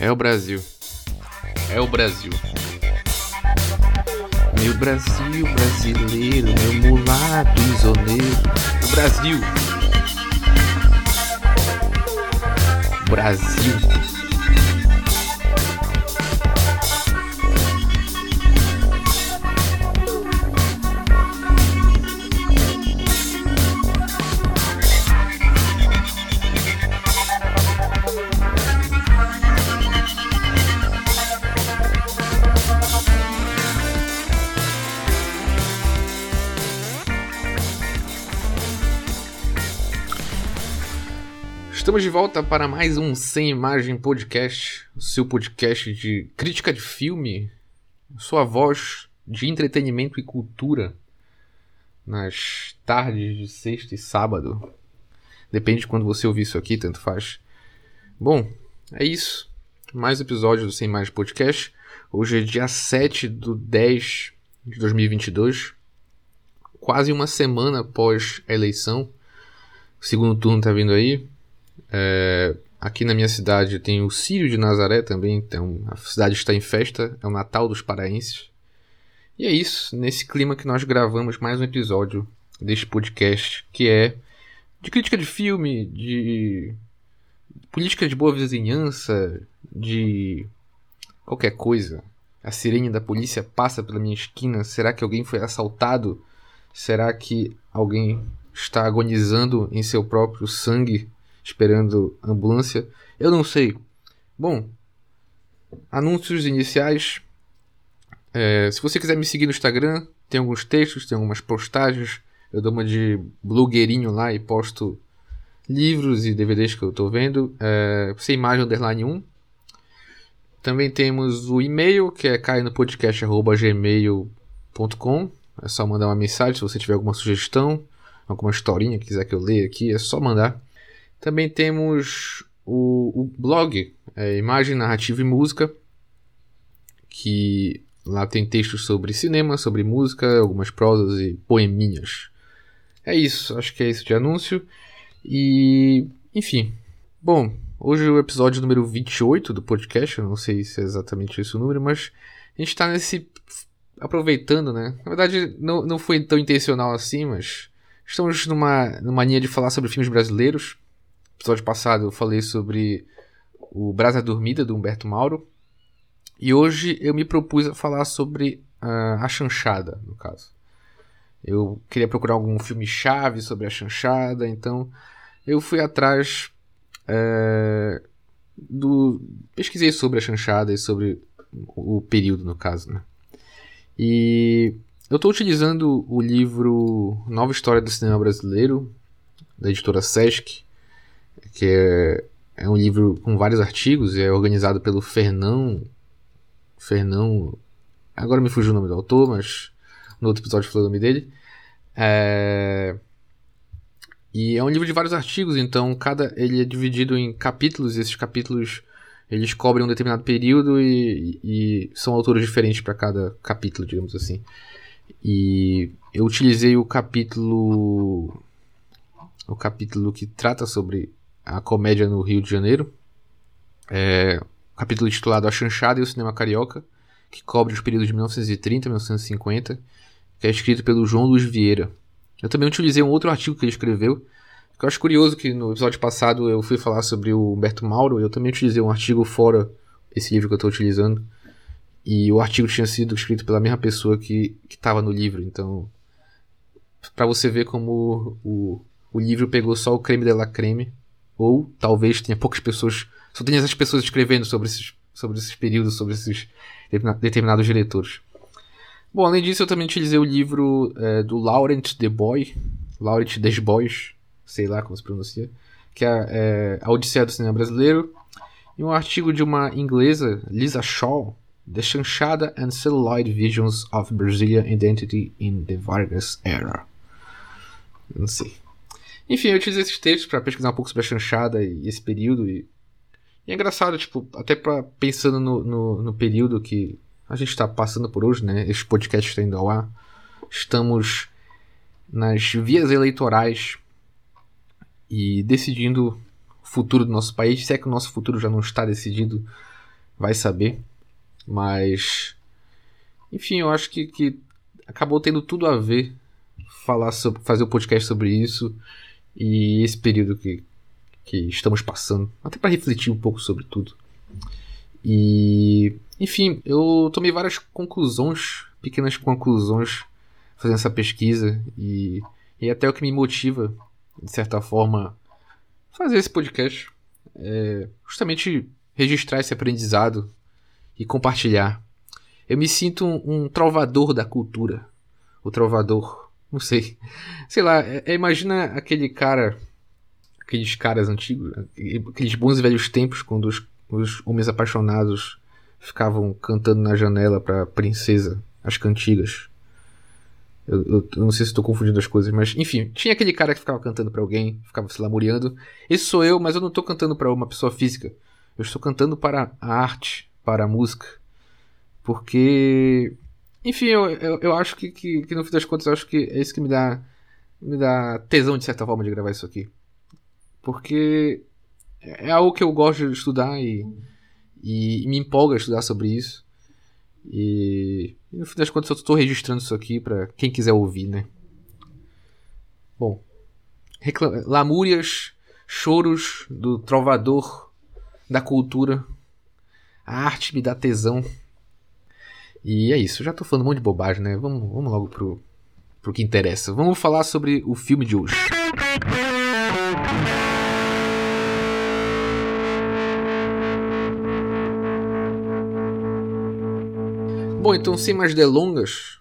É o Brasil. É o Brasil. Meu Brasil brasileiro, meu mulato isoleiro. O Brasil. Brasil. Estamos de volta para mais um Sem Imagem Podcast, o seu podcast de crítica de filme, sua voz de entretenimento e cultura nas tardes de sexta e sábado. Depende de quando você ouvir isso aqui, tanto faz. Bom, é isso. Mais episódio do Sem Imagem Podcast. Hoje é dia 7 do 10 de 2022, quase uma semana após a eleição. O segundo turno tá vindo aí. É, aqui na minha cidade tem o Círio de Nazaré também, então a cidade está em festa, é o Natal dos Paraenses. E é isso, nesse clima que nós gravamos mais um episódio deste podcast, que é de crítica de filme, de política de boa vizinhança, de qualquer coisa. A sirene da polícia passa pela minha esquina. Será que alguém foi assaltado? Será que alguém está agonizando em seu próprio sangue? Esperando ambulância. Eu não sei. Bom, anúncios iniciais. É, se você quiser me seguir no Instagram, tem alguns textos, tem algumas postagens. Eu dou uma de blogueirinho lá e posto livros e DVDs que eu estou vendo. É, sem imagem underline 1. Também temos o e-mail, que é cainopodcast.gmail.com. É só mandar uma mensagem se você tiver alguma sugestão, alguma historinha que quiser que eu leia aqui, é só mandar. Também temos o, o blog é, Imagem, Narrativa e Música, que lá tem textos sobre cinema, sobre música, algumas prosas e poeminhas. É isso, acho que é isso de anúncio. E, enfim. Bom, hoje é o episódio número 28 do podcast, eu não sei se é exatamente esse o número, mas a gente está nesse. aproveitando, né? Na verdade, não, não foi tão intencional assim, mas estamos numa, numa linha de falar sobre filmes brasileiros episódio passado eu falei sobre o Brasa Dormida, do Humberto Mauro. E hoje eu me propus a falar sobre uh, a chanchada, no caso. Eu queria procurar algum filme-chave sobre a chanchada, então eu fui atrás uh, do. Pesquisei sobre a chanchada e sobre o período, no caso, né? E eu estou utilizando o livro Nova História do Cinema Brasileiro, da editora Sesc, que é, é um livro com vários artigos, é organizado pelo Fernão. Fernão. Agora me fugiu o nome do autor, mas no outro episódio falei o nome dele. É, e é um livro de vários artigos, então cada ele é dividido em capítulos, e esses capítulos eles cobrem um determinado período e, e são autores diferentes para cada capítulo, digamos assim. E eu utilizei o capítulo o capítulo que trata sobre a comédia no Rio de Janeiro. É, capítulo titulado A Chanchada e o Cinema Carioca, que cobre os períodos de 1930 e 1950, que é escrito pelo João Luiz Vieira. Eu também utilizei um outro artigo que ele escreveu, que eu acho curioso que no episódio passado eu fui falar sobre o Humberto Mauro, eu também utilizei um artigo fora esse livro que eu estou utilizando, e o artigo tinha sido escrito pela mesma pessoa que estava no livro, então para você ver como o, o livro pegou só o creme de la creme ou talvez tenha poucas pessoas, só tenha essas pessoas escrevendo sobre esses, sobre esses períodos, sobre esses determinados diretores. Bom, além disso, eu também utilizei o livro é, do Laurent de Boy, Laurent Desbois, sei lá como se pronuncia, que é, é A Odisseia do Cinema Brasileiro, e um artigo de uma inglesa, Lisa Shaw, The Chanchada and Celluloid Visions of Brazilian Identity in the Vargas Era. Não sei. Enfim, eu utilizei esses textos para pesquisar um pouco sobre a chanchada e esse período. E, e é engraçado, tipo, até pra, pensando no, no, no período que a gente está passando por hoje, né? Este podcast está indo ao ar. Estamos nas vias eleitorais e decidindo o futuro do nosso país. Se é que o nosso futuro já não está decidido, vai saber. Mas. Enfim, eu acho que, que acabou tendo tudo a ver falar sobre, fazer o um podcast sobre isso e esse período que, que estamos passando, até para refletir um pouco sobre tudo. E, enfim, eu tomei várias conclusões, pequenas conclusões, fazendo essa pesquisa e, e até o que me motiva, de certa forma, fazer esse podcast é justamente registrar esse aprendizado e compartilhar. Eu me sinto um, um trovador da cultura, o trovador, não sei, sei lá, é, é, imagina aquele cara, aqueles caras antigos, aqueles bons e velhos tempos quando os, os homens apaixonados ficavam cantando na janela pra princesa as cantigas. Eu, eu, eu, não sei se estou confundindo as coisas, mas enfim, tinha aquele cara que ficava cantando para alguém, ficava se lamuriando. Esse sou eu, mas eu não estou cantando para uma pessoa física. Eu estou cantando para a arte, para a música. Porque. Enfim, eu, eu, eu acho que, que, que, no fim das contas, eu acho que é isso que me dá, me dá tesão, de certa forma, de gravar isso aqui. Porque é algo que eu gosto de estudar e, e, me empolga estudar sobre isso. E, e no fim das contas eu estou registrando isso aqui para quem quiser ouvir, né? Bom, lamúrias, choros do trovador da cultura. A arte me dá tesão. E é isso, já tô falando um monte de bobagem, né? Vamos, vamos logo pro, pro que interessa. Vamos falar sobre o filme de hoje. Bom, então sem mais delongas,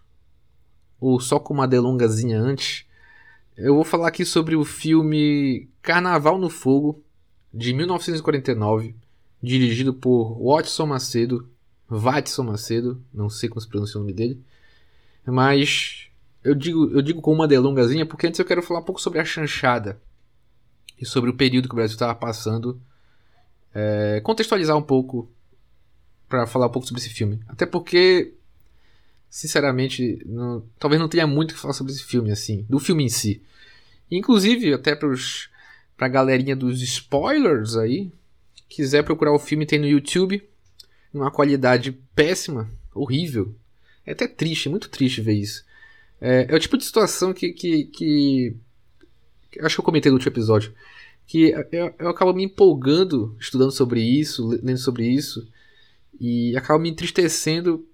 ou só com uma delongazinha antes, eu vou falar aqui sobre o filme Carnaval no Fogo, de 1949, dirigido por Watson Macedo, Watson Macedo, não sei como se pronuncia o nome dele, mas eu digo, eu digo com uma delongazinha porque antes eu quero falar um pouco sobre a chanchada e sobre o período que o Brasil estava passando, é, contextualizar um pouco para falar um pouco sobre esse filme. Até porque sinceramente, não, talvez não tenha muito que falar sobre esse filme, assim, do filme em si. Inclusive, até pros, pra galerinha dos spoilers aí, quiser procurar o filme, tem no YouTube, numa qualidade péssima, horrível. É até triste, muito triste ver isso. É, é o tipo de situação que, que, que, que, Acho que eu comentei no último episódio. Que eu, eu acabo me empolgando estudando sobre isso, lendo sobre isso, e acabo me entristecendo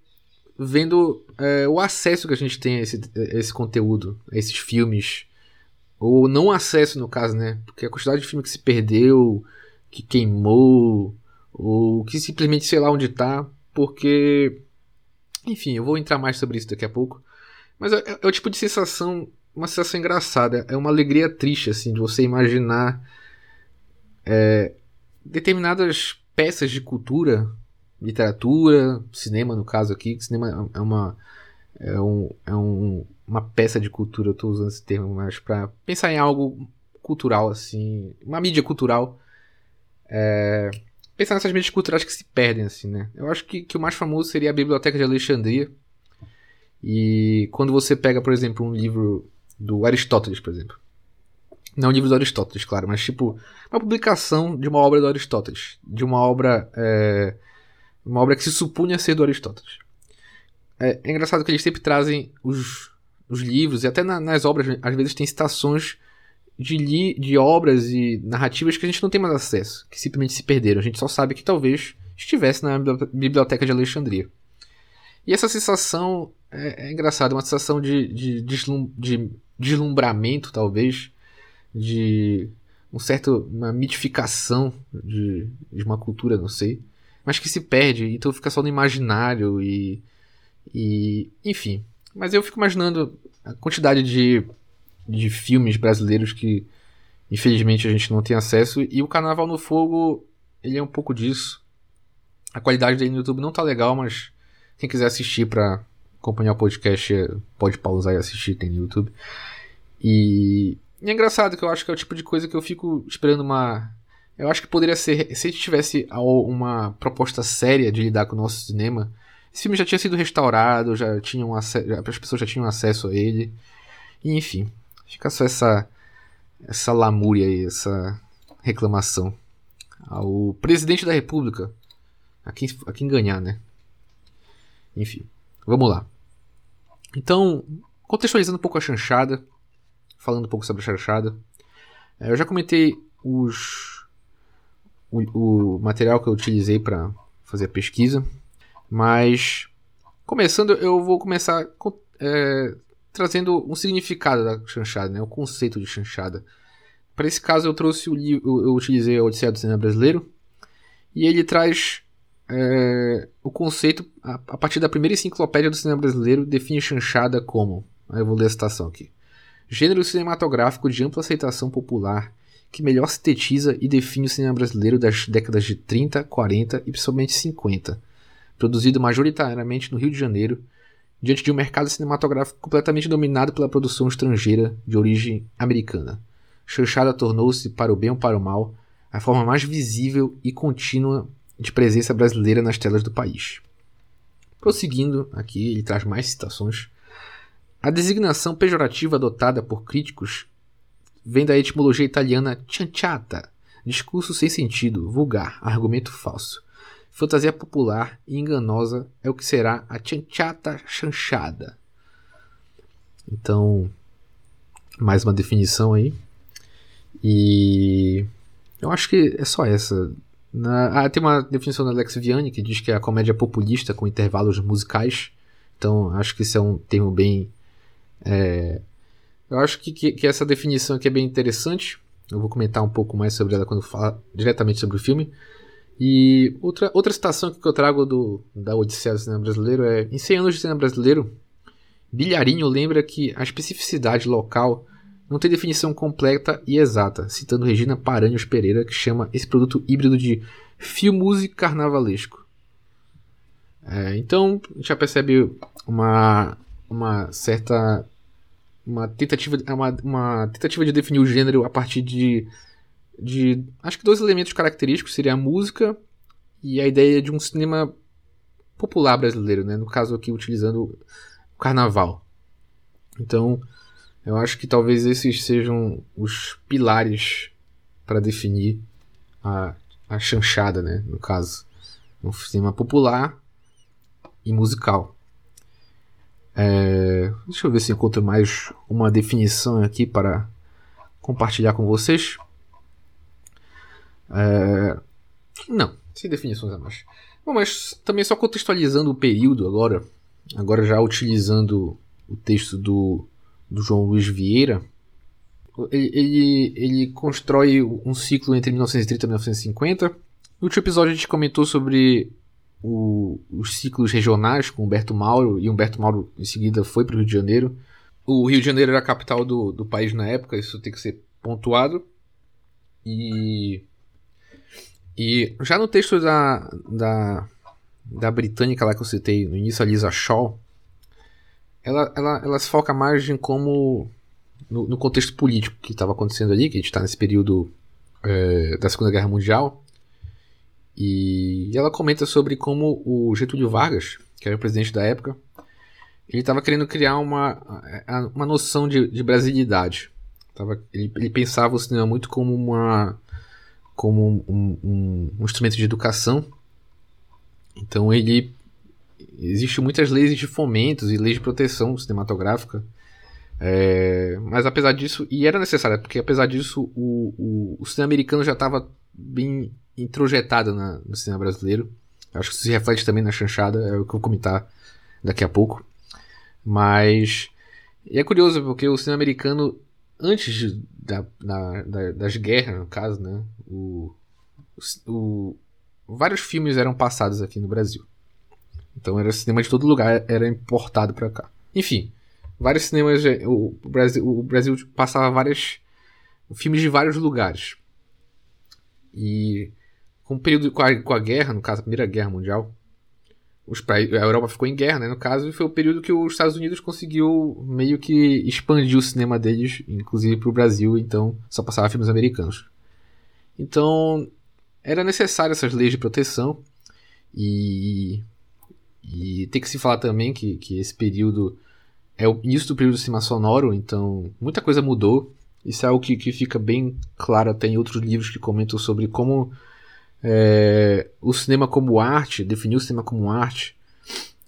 vendo é, o acesso que a gente tem a esse, a esse conteúdo, a esses filmes. Ou não acesso, no caso, né? Porque a quantidade de filme que se perdeu, que queimou, que simplesmente sei lá onde tá, porque. Enfim, eu vou entrar mais sobre isso daqui a pouco. Mas é, é, é o tipo de sensação, uma sensação engraçada. É uma alegria triste, assim, de você imaginar é, determinadas peças de cultura literatura, cinema no caso aqui, cinema é uma é, um, é um, uma peça de cultura, eu estou usando esse termo mais para pensar em algo cultural assim, uma mídia cultural. É, pensar nessas mídias culturais que se perdem assim, né? Eu acho que, que o mais famoso seria a Biblioteca de Alexandria. E quando você pega, por exemplo, um livro do Aristóteles, por exemplo. Não um livro do Aristóteles, claro, mas tipo, uma publicação de uma obra do Aristóteles, de uma obra é, uma obra que se supunha ser do Aristóteles. É, é engraçado que eles sempre trazem os, os livros, e até na, nas obras, às vezes tem citações de, li, de obras e narrativas que a gente não tem mais acesso, que simplesmente se perderam. A gente só sabe que talvez estivesse na Biblioteca de Alexandria. E essa sensação é, é engraçada, uma sensação de, de, deslum, de deslumbramento, talvez, de um certo, uma mitificação de, de uma cultura, não sei mas que se perde, então fica só no imaginário e. e enfim. Mas eu fico imaginando a quantidade de, de filmes brasileiros que infelizmente a gente não tem acesso, e o Carnaval no Fogo ele é um pouco disso. A qualidade dele no YouTube não tá legal, mas quem quiser assistir para acompanhar o podcast pode pausar e assistir, tem no YouTube. E, e é engraçado que eu acho que é o tipo de coisa que eu fico esperando uma eu acho que poderia ser, se tivesse uma proposta séria de lidar com o nosso cinema, esse filme já tinha sido restaurado, já tinham as pessoas já tinham acesso a ele. E, enfim, fica só essa essa lamúria aí, essa reclamação ao presidente da República, a quem, a quem ganhar, né? Enfim, vamos lá. Então, contextualizando um pouco a chanchada, falando um pouco sobre a chanchada, é, eu já comentei os, o, o material que eu utilizei para fazer a pesquisa, mas começando, eu vou começar é, trazendo um significado da chanchada, né, o conceito de chanchada. Para esse caso, eu trouxe o livro, eu utilizei a Odisseia do Cinema Brasileiro, e ele traz é, o conceito, a, a, partir da primeira enciclopédia do cinema brasileiro, define chanchada como. Eu vou ler a citação aqui. Gênero cinematográfico de ampla aceitação popular que melhor sintetiza e define o cinema brasileiro das décadas de 30, 40 e principalmente 50, produzido majoritariamente no Rio de Janeiro, diante de um mercado cinematográfico completamente dominado pela produção estrangeira de origem americana. Chanchada tornou-se, para o bem ou para o mal, a forma mais visível e contínua de presença brasileira nas telas do país. Prosseguindo, aqui ele traz mais citações. A designação pejorativa adotada por críticos vem da etimologia italiana cianciata, discurso sem sentido, vulgar, argumento falso. Fantasia popular e enganosa é o que será a cianciata chanchada. Então, mais uma definição aí. E eu acho que é só essa. Na, ah, tem uma definição da Alex Vianney que diz que é a comédia populista com intervalos musicais. Então, acho que isso é um termo bem. É, eu acho que, que, que, essa definição aqui é bem interessante. Eu vou comentar um pouco mais sobre ela quando falar diretamente sobre o filme. E outra, outra citação que eu trago do, da Odisseia do cinema brasileiro é: em 100 anos de cinema brasileiro, Bilharinho lembra que a especificidade local não tem definição completa e exata, citando Regina Paranhos Pereira, que chama esse produto híbrido de filmuse carnavalesco. É, então, a gente já percebe uma, uma certa uma tentativa, uma, uma tentativa de definir o gênero a partir de, de acho que dois elementos característicos seria a música e a ideia de um cinema popular brasileiro, né? no caso aqui utilizando o carnaval. Então, eu acho que talvez esses sejam os pilares para definir a, a chanchada, né? No caso, um cinema popular e musical. É, deixa eu ver se encontro mais uma definição aqui para compartilhar com vocês. É, não, sem definições a mais. Bom, mas também só contextualizando o período agora, agora já utilizando o texto do do João Luiz Vieira, ele, ele, ele constrói um ciclo entre 1930 e 1950. No último episódio a gente comentou sobre o, os ciclos regionais com Humberto Mauro, e Humberto Mauro em seguida foi para o Rio de Janeiro. O Rio de Janeiro era a capital do, do país na época, isso tem que ser pontuado. E, e já no texto da, da, da britânica lá que eu citei no início, a Lisa Shaw, ela, ela, ela se foca mais em como. No, no contexto político que estava acontecendo ali, que a gente está nesse período é, da Segunda Guerra Mundial. E ela comenta sobre como o Getúlio Vargas, que era o presidente da época, ele estava querendo criar uma, uma noção de, de brasilidade. Tava, ele, ele pensava o cinema muito como uma como um, um, um instrumento de educação. Então ele Existem muitas leis de fomentos e leis de proteção cinematográfica. É, mas apesar disso, e era necessário, porque apesar disso, o, o, o cinema americano já estava bem introjetado na, no cinema brasileiro. Acho que isso se reflete também na chanchada, é o que eu vou comentar daqui a pouco. Mas é curioso, porque o cinema americano, antes da, da, da, das guerras, no caso, né, o, o, vários filmes eram passados aqui no Brasil. Então era cinema de todo lugar, era importado para cá. Enfim, vários cinemas. O Brasil, o Brasil passava vários filmes de vários lugares. E com o período com a, com a guerra, no caso a Primeira Guerra Mundial, os, a Europa ficou em guerra, né, no caso, e foi o período que os Estados Unidos conseguiu meio que expandir o cinema deles, inclusive para o Brasil, então só passava filmes americanos. Então era necessário essas leis de proteção e e tem que se falar também que, que esse período é o início do período do cinema sonoro, então muita coisa mudou. Isso é algo que, que fica bem claro até em outros livros que comentam sobre como é, o cinema como arte, definiu o cinema como arte,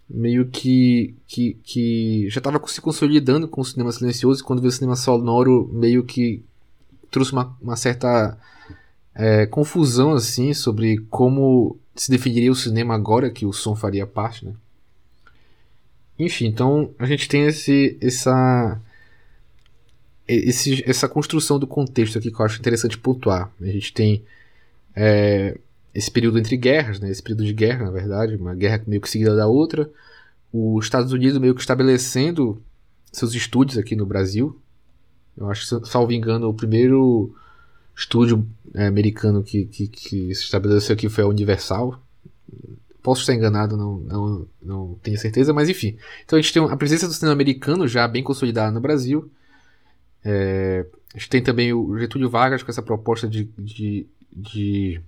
meio que, que, que já estava se consolidando com o cinema silencioso, e quando veio o cinema sonoro, meio que trouxe uma, uma certa é, confusão assim sobre como se definiria o cinema agora que o som faria parte, né? Enfim, então a gente tem esse, essa, esse, essa construção do contexto aqui que eu acho interessante pontuar. A gente tem é, esse período entre guerras, né? esse período de guerra, na verdade, uma guerra meio que seguida da outra, os Estados Unidos meio que estabelecendo seus estúdios aqui no Brasil. Eu acho salvo engano, o primeiro estúdio é, americano que, que, que, se estabeleceu aqui foi a Universal. Posso estar enganado, não, não, não tenho certeza, mas enfim. Então a gente tem a presença do cinema americano já bem consolidada no Brasil. É, a gente tem também o Getúlio Vargas com essa proposta de, de, de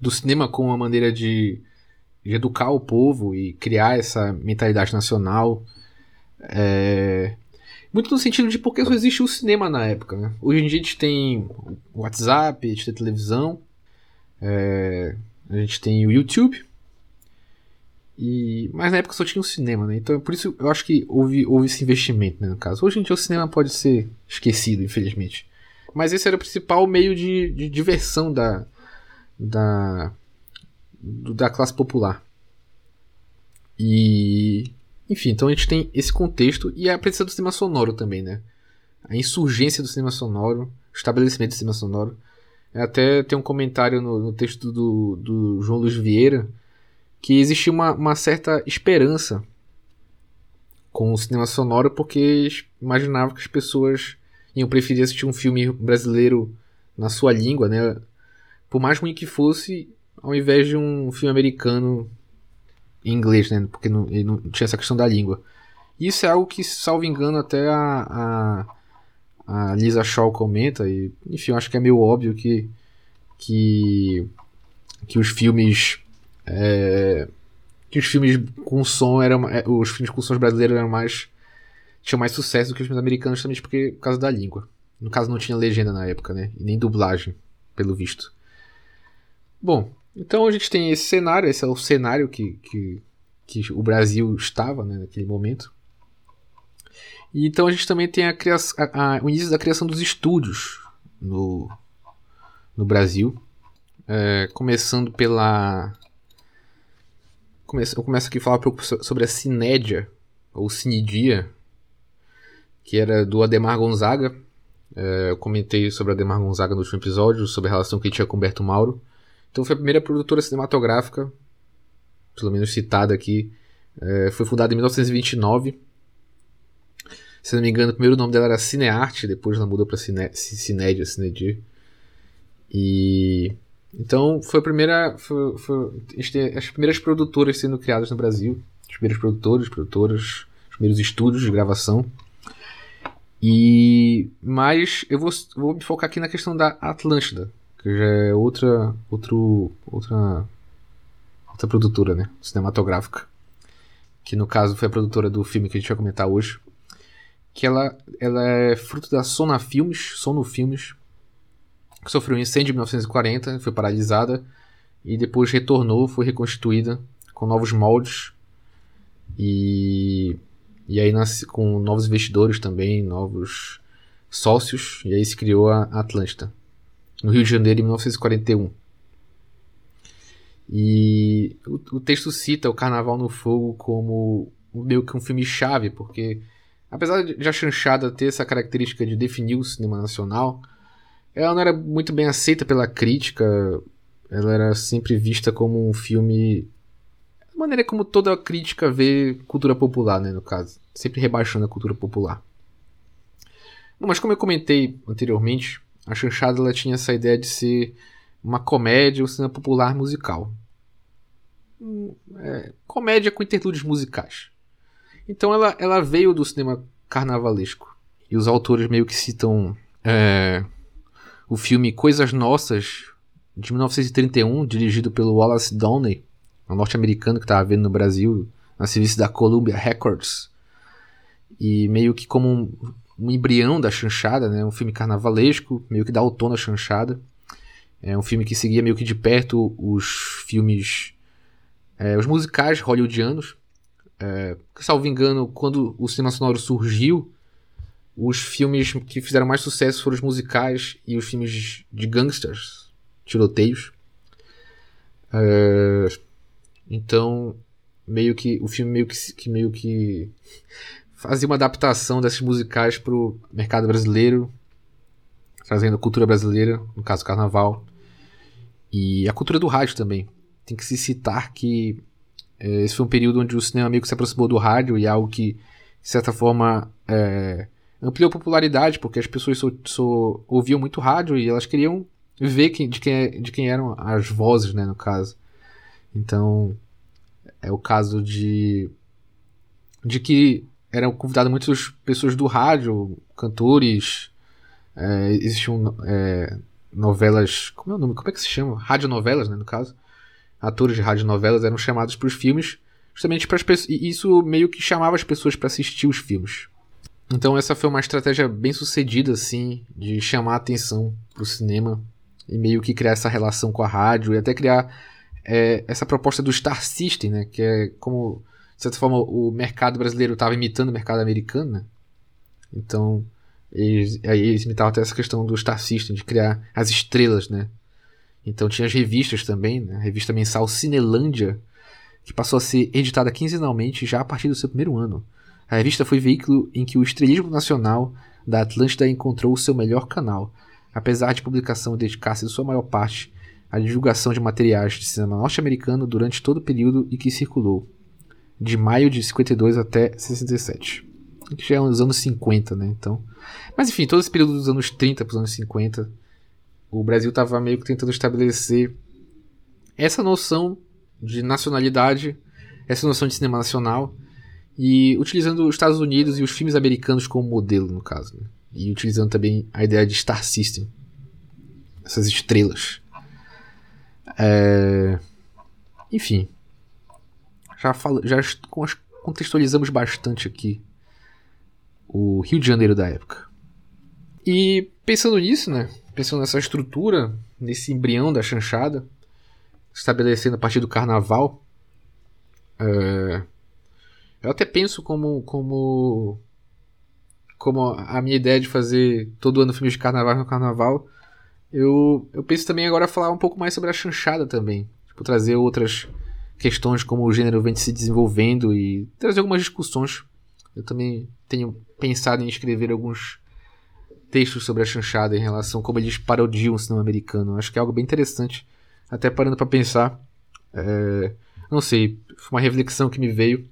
do cinema como uma maneira de, de, educar o povo e criar essa mentalidade nacional. É, muito no sentido de porque só existe o cinema na época. Né? Hoje em dia a gente tem o WhatsApp, a gente tem televisão, é, a gente tem o YouTube. E, mas na época só tinha o cinema, né? Então por isso eu acho que houve, houve esse investimento, né, no caso. Hoje em dia o cinema pode ser esquecido, infelizmente. Mas esse era o principal meio de, de diversão da, da, da classe popular. E enfim, então a gente tem esse contexto e a presença do cinema sonoro também, né? A insurgência do cinema sonoro, o estabelecimento do cinema sonoro. Até tem um comentário no, no texto do, do, João Luiz Vieira que existia uma, uma certa esperança com o cinema sonoro porque imaginava que as pessoas iam preferir assistir um filme brasileiro na sua língua, né? Por mais ruim que fosse, ao invés de um filme americano em inglês, né? Porque não, não tinha essa questão da língua. Isso é algo que, salvo engano, até a, a, a Lisa Shaw comenta. E, enfim, acho que é meio óbvio que, que, que os filmes. É, que os filmes com som eram. É, os filmes com sons brasileiros eram mais. tinham mais sucesso do que os filmes americanos também, porque, por causa da língua. No caso, não tinha legenda na época, né? E nem dublagem, pelo visto. Bom, então a gente tem esse cenário, esse é o cenário que, que, que o Brasil estava né, naquele momento. E então a gente também tem a criação, a, a, o início da criação dos estúdios no, no Brasil. É, começando pela. eu começo aqui a falar sobre a Cinédia, ou Cinedia, que era do Ademar Gonzaga. É, eu comentei sobre o Ademar Gonzaga no último episódio, sobre a relação que ele tinha com Humberto Mauro. Então foi a primeira produtora cinematográfica, pelo menos citada aqui. É, foi fundada em 1929. Se não me engano, o primeiro nome dela era Cinearte, depois ela mudou para Cine, Cinédia, Cinedir. E então foi a primeira, foi, foi, as primeiras produtoras sendo criadas no Brasil, os primeiros produtores, produtoras, os primeiros estúdios de gravação. E mas eu vou, vou me focar aqui na questão da Atlântida, que já é outra, outra, outra produtora, né, cinematográfica, que no caso foi a produtora do filme que a gente vai comentar hoje, que ela, ela é fruto da Sona Filmes, Sono Filmes, que sofreu um incêndio em 1940, foi paralisada e depois retornou, foi reconstituída com novos moldes e e aí nasce com novos investidores também, novos sócios, e aí se criou a Atlântida no Rio de Janeiro em 1941. E o, o texto cita o Carnaval no Fogo como meio que um filme chave, porque apesar de a chanchada ter essa característica de definir o cinema nacional, ela não era muito bem aceita pela crítica, ela era sempre vista como um filme da maneira como toda crítica vê cultura popular, né, no caso, sempre rebaixando a cultura popular. Mas como eu comentei anteriormente, a chanchada ela tinha essa ideia de ser uma comédia, um cinema popular musical. É, comédia com interlúdios musicais. Então ela, ela veio do cinema carnavalesco. E os autores meio que citam é, o filme Coisas Nossas, de 1931, dirigido pelo Wallace Downey, um norte-americano que estava vendo no Brasil, na serviço da Columbia Records. E meio que como um, um embrião da chanchada, né? Um filme carnavalesco, meio que dá o tom da chanchada. É um filme que seguia meio que de perto os filmes, é, os musicais hollywoodianos. É, salvo engano, quando o cinema sonoro surgiu, os filmes que fizeram mais sucesso foram os musicais e os filmes de gangsters, tiroteios. É, então, meio que o filme meio que, que meio que fazia uma adaptação desses musicais para o mercado brasileiro, trazendo a cultura brasileira, no caso carnaval, e a cultura do rádio também. Tem que se citar que é, esse foi um período onde o cinema que se aproximou do rádio e é algo que, de certa forma, é, ampliou popularidade, porque as pessoas ouviam muito rádio e elas queriam ver quem, de, quem, de quem eram as vozes, né, no caso. Então, é o caso de de que eram convidadas muitas pessoas do rádio, cantores, é, existiam é, novelas, como é o nome? Como é que se chama? Radionovelas, né, no caso. Atores de radionovelas eram chamados para os filmes, justamente para as pessoas, e isso meio que chamava as pessoas para assistir os filmes. Então essa foi uma estratégia bem sucedida, assim, de chamar a atenção para o cinema e meio que criar essa relação com a rádio e até criar é, essa proposta do Star System, né? Que é como, de certa forma, o mercado brasileiro estava imitando o mercado americano, né? Então, eles, aí eles imitavam até essa questão do Star System, de criar as estrelas, né? Então tinha as revistas também, né? A revista mensal Cinelândia, que passou a ser editada quinzenalmente já a partir do seu primeiro ano. A revista foi veículo em que o estrelismo nacional da Atlântida encontrou o seu melhor canal, apesar de publicação dedicar-se sua maior parte à divulgação de materiais de cinema norte-americano durante todo o período em que circulou, de maio de 52 até 67. Que já é nos anos 50, né? Então. Mas enfim, todo esse período dos anos 30 para os anos 50, o Brasil estava meio que tentando estabelecer essa noção de nacionalidade, essa noção de cinema nacional e utilizando os Estados Unidos e os filmes americanos como modelo, no caso. Né? E utilizando também a ideia de Star System. Essas estrelas. É... Enfim. Já, falo, já contextualizamos bastante aqui o Rio de Janeiro da época. E pensando nisso, né? Pensando nessa estrutura, nesse embrião da chanchada, estabelecendo a partir do carnaval. É eu até penso como, como, como a minha ideia de fazer todo ano filmes de carnaval no carnaval. Eu, eu penso também agora falar um pouco mais sobre a chanchada também. Tipo, trazer outras questões como o gênero vem se desenvolvendo e trazer algumas discussões. Eu também tenho pensado em escrever alguns textos sobre a chanchada em relação a como eles parodiam o cinema americano. Acho que é algo bem interessante. Até parando para pensar. É, não sei, foi uma reflexão que me veio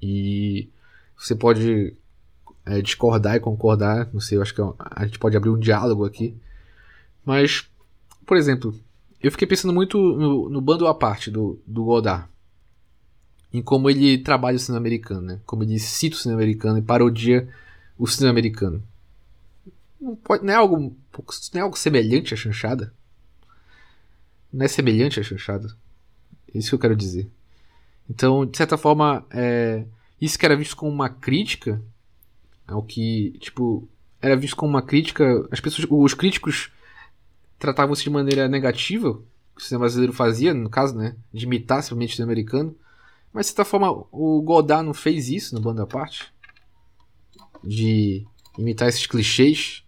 e você pode é, discordar e concordar, não sei, acho que é a gente pode abrir um diálogo aqui. Mas, por exemplo, eu fiquei pensando muito no, no bando à parte do, do Godard. Em como ele trabalha o cinema americano, né? Como ele cita o cinema americano e parodia o cinema americano. Não, pode, não, é algo, não é algo semelhante à chanchada? Não é semelhante à chanchada? É isso que eu quero dizer. Então, de certa forma, é, isso que era visto como uma crítica ao que, tipo, era visto como uma crítica, as pessoas, os críticos tratavam isso de maneira negativa, que o cinema brasileiro fazia, no caso, né, de imitar simplesmente o cinema americano. Mas, de certa forma, o Godard não fez isso no Bando à Parte? De imitar esses clichês.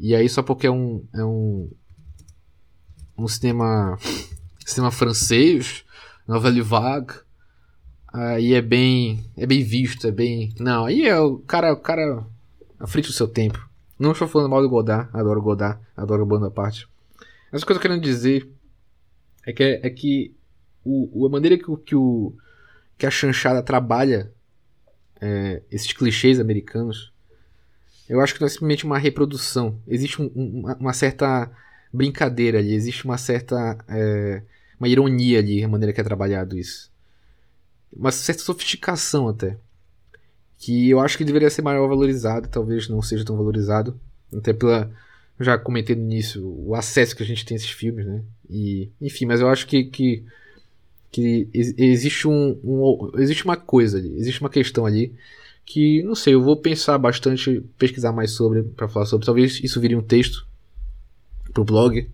E aí, só porque é um, é um, um cinema, cinema francês, novela vague. Aí é bem. É bem visto, é bem. Não, aí é o cara. O cara. À frente do seu tempo. Não estou falando mal do Godard, adoro Godard, adoro à parte. Mas o que eu tô querendo dizer é que, é que o, a maneira que, o, que, o, que a chanchada trabalha é, esses clichês americanos, eu acho que não é simplesmente uma reprodução. Existe um, uma, uma, certa brincadeira ali, existe uma certa. É, uma ironia ali, a maneira que é trabalhado isso. Uma certa sofisticação até. Que eu acho que deveria ser maior valorizado, talvez não seja tão valorizado. Até pela. Já comentei no início, o acesso que a gente tem a esses filmes, né? E, enfim, mas eu acho que, que, que existe um, um, existe uma coisa ali, existe uma questão ali que, não sei, eu vou pensar bastante, pesquisar mais sobre, para falar sobre. Talvez isso vire um texto pro blog.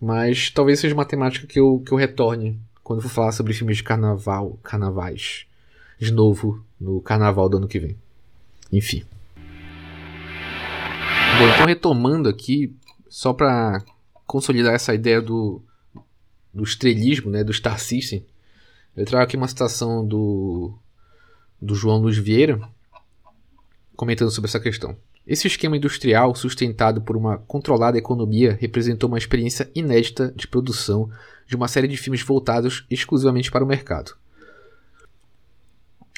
Mas talvez seja uma temática que eu, que eu retorne quando for falar sobre filmes de carnaval, carnavais. De novo, no carnaval do ano que vem. Enfim. Bom, então retomando aqui, só para consolidar essa ideia do, do estrelismo, né, do Star System, eu trago aqui uma citação do, do João Luiz Vieira, comentando sobre essa questão. Esse esquema industrial, sustentado por uma controlada economia, representou uma experiência inédita de produção de uma série de filmes voltados exclusivamente para o mercado.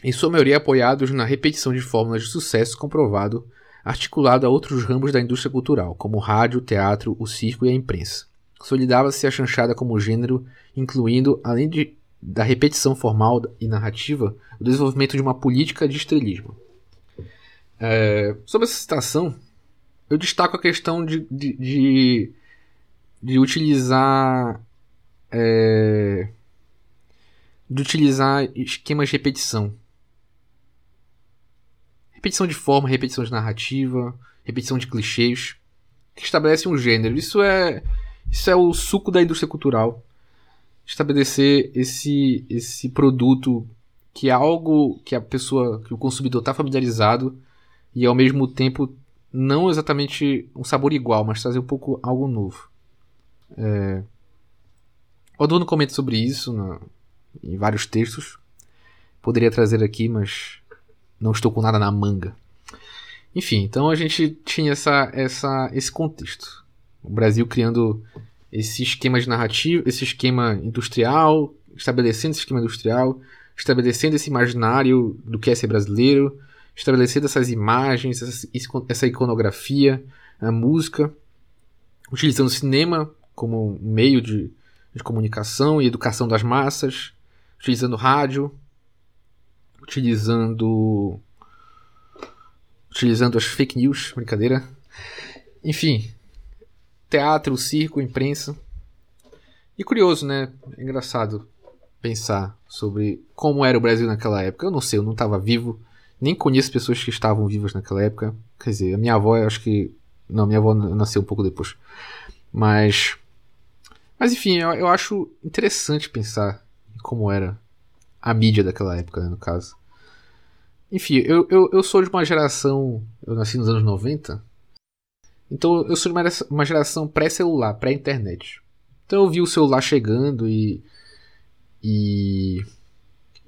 Em sua maioria apoiados na repetição de fórmulas de sucesso comprovado, articulado a outros ramos da indústria cultural, como o rádio, o teatro, o circo e a imprensa. Solidava-se a chanchada como gênero, incluindo, além de, da repetição formal e narrativa, o desenvolvimento de uma política de estrelismo. É, sobre essa citação, eu destaco a questão de, de, de, de utilizar. É, de utilizar esquemas de repetição. Repetição de forma, repetição de narrativa, repetição de clichês, que estabelece um gênero. Isso é, isso é o suco da indústria cultural. Estabelecer esse, esse produto que é algo que a pessoa, que o consumidor está familiarizado e ao mesmo tempo não exatamente um sabor igual, mas trazer um pouco algo novo. É... O Adorno comenta sobre isso na... em vários textos. Poderia trazer aqui, mas não estou com nada na manga. Enfim, então a gente tinha essa, essa, esse contexto. O Brasil criando esse esquema de narrativa, esse esquema industrial, estabelecendo esse esquema industrial, estabelecendo esse imaginário do que é ser brasileiro, estabelecendo essas imagens, essa iconografia, a música, utilizando o cinema como meio de, de comunicação e educação das massas, utilizando rádio, utilizando utilizando as fake news, brincadeira. Enfim, teatro, circo, imprensa. E curioso, né? É engraçado pensar sobre como era o Brasil naquela época. Eu não sei, eu não estava vivo nem conheço pessoas que estavam vivas naquela época. Quer dizer, a minha avó, eu acho que. Não, minha avó nasceu um pouco depois. Mas. Mas enfim, eu, eu acho interessante pensar como era a mídia daquela época, né, no caso. Enfim, eu, eu, eu sou de uma geração. Eu nasci nos anos 90. Então eu sou de uma, uma geração pré-celular, pré-internet. Então eu vi o celular chegando e. E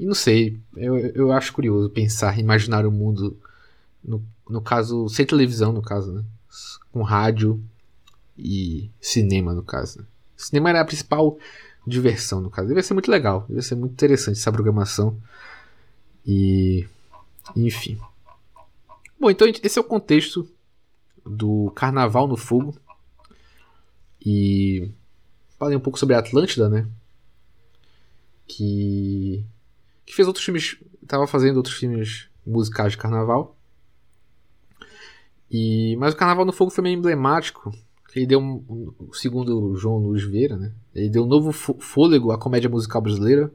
e não sei, eu, eu acho curioso pensar, imaginar o mundo, no, no caso, sem televisão, no caso, né? Com rádio e cinema, no caso. Né? Cinema era a principal diversão, no caso. Devia ser muito legal, devia ser muito interessante essa programação. E. Enfim. Bom, então esse é o contexto do Carnaval no Fogo. E. Falei um pouco sobre a Atlântida, né? Que que fez outros filmes, estava fazendo outros filmes musicais de carnaval. E, mas o Carnaval no Fogo foi meio emblemático. Ele deu, um, um, segundo João Luiz Vieira, né? Ele deu um novo fôlego à comédia musical brasileira,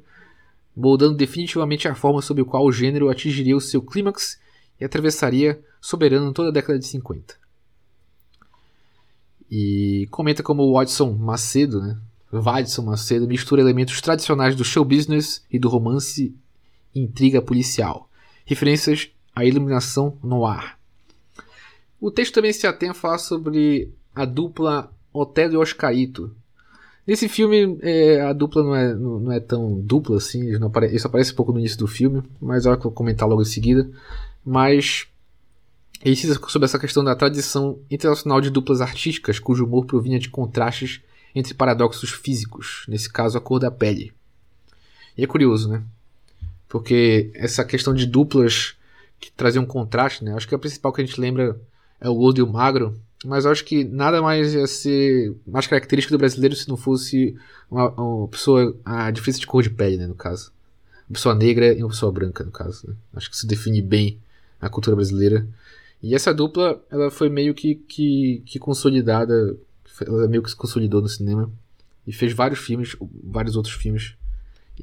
moldando definitivamente a forma sob a qual o gênero atingiria o seu clímax e atravessaria soberano toda a década de 50. E comenta como Watson Macedo, né? Vadson Macedo mistura elementos tradicionais do show business e do romance intriga policial. Referências à iluminação no ar. O texto também se atém a falar sobre a dupla Otelo e Oscarito. Nesse filme, é, a dupla não é, não, não, é tão dupla assim, apare, isso aparece um pouco no início do filme, mas eu vou comentar logo em seguida. Mas ele cita sobre essa questão da tradição internacional de duplas artísticas, cujo humor provinha de contrastes entre paradoxos físicos, nesse caso a cor da pele. E é curioso, né? Porque essa questão de duplas que traziam contraste, né? Acho que a principal que a gente lembra é o gordo e o magro. Mas eu acho que nada mais ia ser mais característico do brasileiro se não fosse uma, uma pessoa. a diferença de cor de pele, né? No caso. Uma pessoa negra e uma pessoa branca, no caso. Né? Acho que isso define bem a cultura brasileira. E essa dupla, ela foi meio que, que, que consolidada. Ela meio que se consolidou no cinema. E fez vários filmes, vários outros filmes.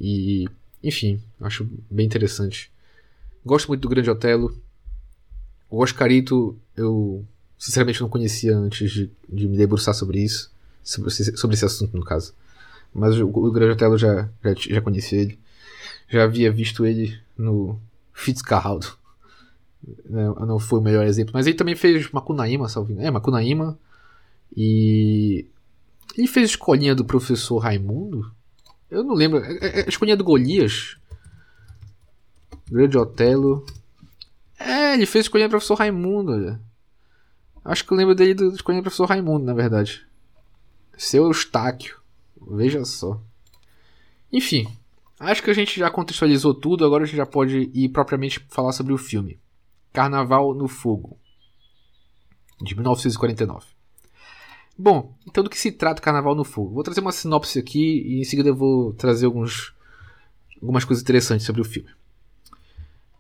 E enfim, acho bem interessante. Gosto muito do Grande Otelo. O Oscarito eu sinceramente não conhecia antes de, de me debruçar sobre isso. sobre, sobre esse assunto, no caso. Mas o, o Grande Otelo já, já, já conhecia ele. Já havia visto ele no Fitzcarraldo. Não, não foi o melhor exemplo. Mas ele também fez Macunaíma, salve. É, Macunaíma. E. Ele fez escolinha do professor Raimundo? Eu não lembro. É, é, é escolinha do Golias. Grande Otelo. É, ele fez escolinha do professor Raimundo. Olha. Acho que eu lembro dele do escolinha do professor Raimundo, na verdade. Seu Eustáquio. Veja só. Enfim, acho que a gente já contextualizou tudo, agora a gente já pode ir propriamente falar sobre o filme. Carnaval no Fogo, de 1949. Bom, então do que se trata Carnaval no Fogo? Vou trazer uma sinopse aqui e em seguida eu vou trazer alguns, algumas coisas interessantes sobre o filme.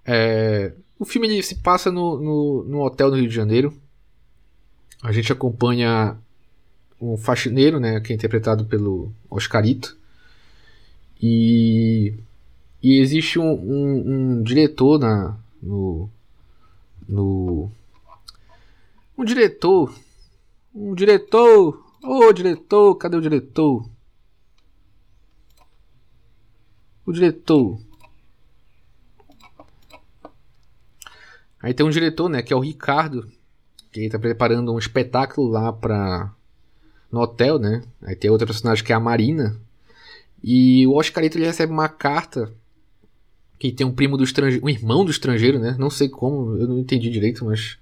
É, o filme ele se passa no, no, no hotel no Rio de Janeiro. A gente acompanha um faxineiro, né, que é interpretado pelo Oscarito. E, e existe um, um, um diretor na, no, no. Um diretor. Um diretor. Ô oh, diretor, cadê o diretor? O diretor. Aí tem um diretor, né, que é o Ricardo, que está preparando um espetáculo lá para no hotel, né? Aí tem outra personagem que é a Marina. E o Oscarito ele recebe uma carta que tem um primo do estrangeiro, um irmão do estrangeiro, né? Não sei como, eu não entendi direito, mas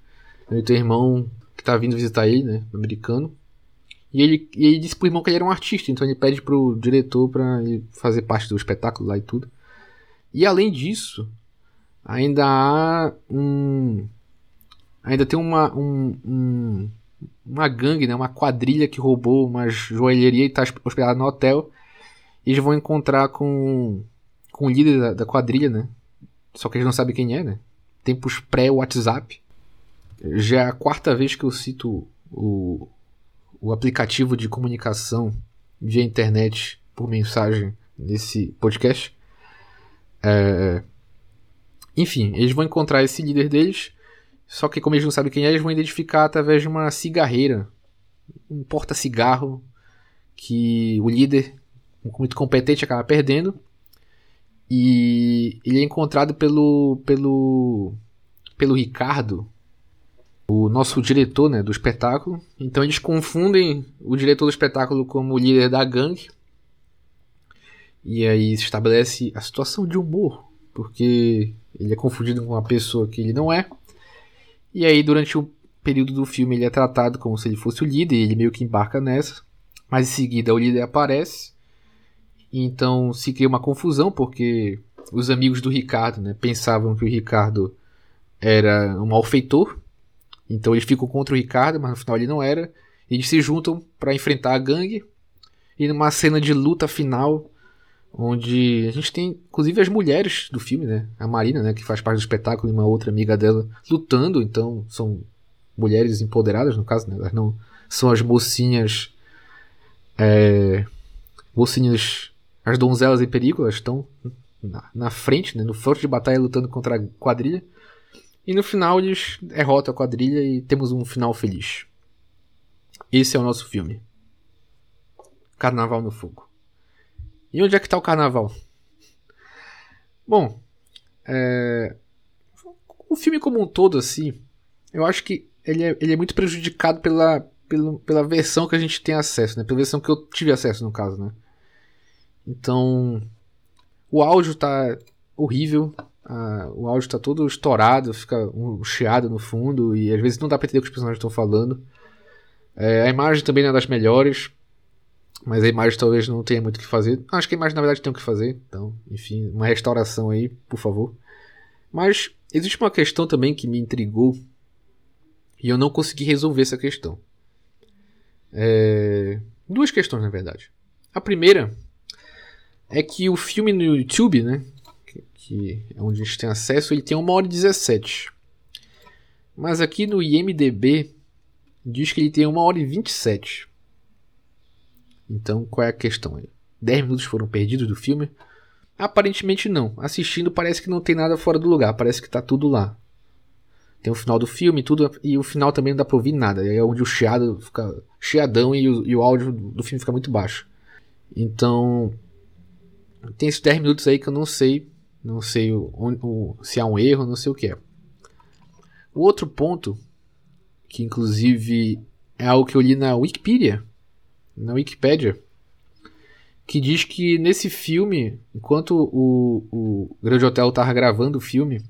ele tem um irmão que tá vindo visitar ele, né? Americano. E ele, e ele disse pro irmão que ele era um artista, então ele pede pro diretor para fazer parte do espetáculo lá e tudo. E além disso, ainda há um. Ainda tem uma, um, um, uma gangue, né? Uma quadrilha que roubou uma joalheria e está hospedada no hotel. E eles vão encontrar com, com o líder da, da quadrilha, né? Só que eles não sabem quem é, né? Tempos pré-WhatsApp. Já é a quarta vez que eu cito o, o aplicativo de comunicação via internet por mensagem nesse podcast. É... Enfim, eles vão encontrar esse líder deles só que como eles não sabem quem é, eles vão identificar através de uma cigarreira, um porta-cigarro que o líder, muito competente, acaba perdendo. E ele é encontrado pelo pelo pelo Ricardo, o nosso diretor, né, do espetáculo. Então eles confundem o diretor do espetáculo como o líder da gangue. E aí se estabelece a situação de humor, porque ele é confundido com uma pessoa que ele não é. E aí, durante o período do filme, ele é tratado como se ele fosse o líder, e ele meio que embarca nessa. Mas em seguida, o líder aparece. Então se cria uma confusão, porque os amigos do Ricardo né, pensavam que o Ricardo era um malfeitor. Então eles ficam contra o Ricardo, mas no final ele não era. Eles se juntam para enfrentar a gangue. E numa cena de luta final, onde a gente tem inclusive as mulheres do filme, né? A Marina, né, que faz parte do espetáculo e uma outra amiga dela lutando, então são mulheres empoderadas no caso, né? Elas não são as mocinhas é, mocinhas as donzelas em perigo, elas estão na, na frente, né, no fronte de batalha lutando contra a quadrilha. E no final eles derrotam a quadrilha e temos um final feliz. Esse é o nosso filme. Carnaval no Fogo. E onde é que está o carnaval? Bom, é... o filme como um todo, assim, eu acho que ele é, ele é muito prejudicado pela, pela, pela versão que a gente tem acesso, né? Pela versão que eu tive acesso, no caso, né? Então, o áudio tá horrível, a, o áudio tá todo estourado, fica um chiado no fundo e às vezes não dá pra entender o que os personagens estão falando. É, a imagem também não é das melhores. Mas a imagem talvez não tenha muito o que fazer. Acho que a imagem na verdade tem o que fazer. Então, enfim, uma restauração aí, por favor. Mas existe uma questão também que me intrigou e eu não consegui resolver essa questão. É... Duas questões, na verdade. A primeira é que o filme no YouTube, né, que é onde a gente tem acesso, ele tem 1 hora e 17. Mas aqui no IMDB diz que ele tem 1 hora e 27. Então, qual é a questão aí? 10 minutos foram perdidos do filme? Aparentemente não. Assistindo parece que não tem nada fora do lugar, parece que está tudo lá. tem o final do filme tudo, e o final também não dá pra ouvir nada. É onde o chiado fica chiadão e o, e o áudio do filme fica muito baixo. Então, tem esses 10 minutos aí que eu não sei, não sei o, o, se há um erro, não sei o que é. O outro ponto, que inclusive é algo que eu li na Wikipedia, na Wikipedia, que diz que nesse filme, enquanto o, o Grande Hotel estava gravando o filme,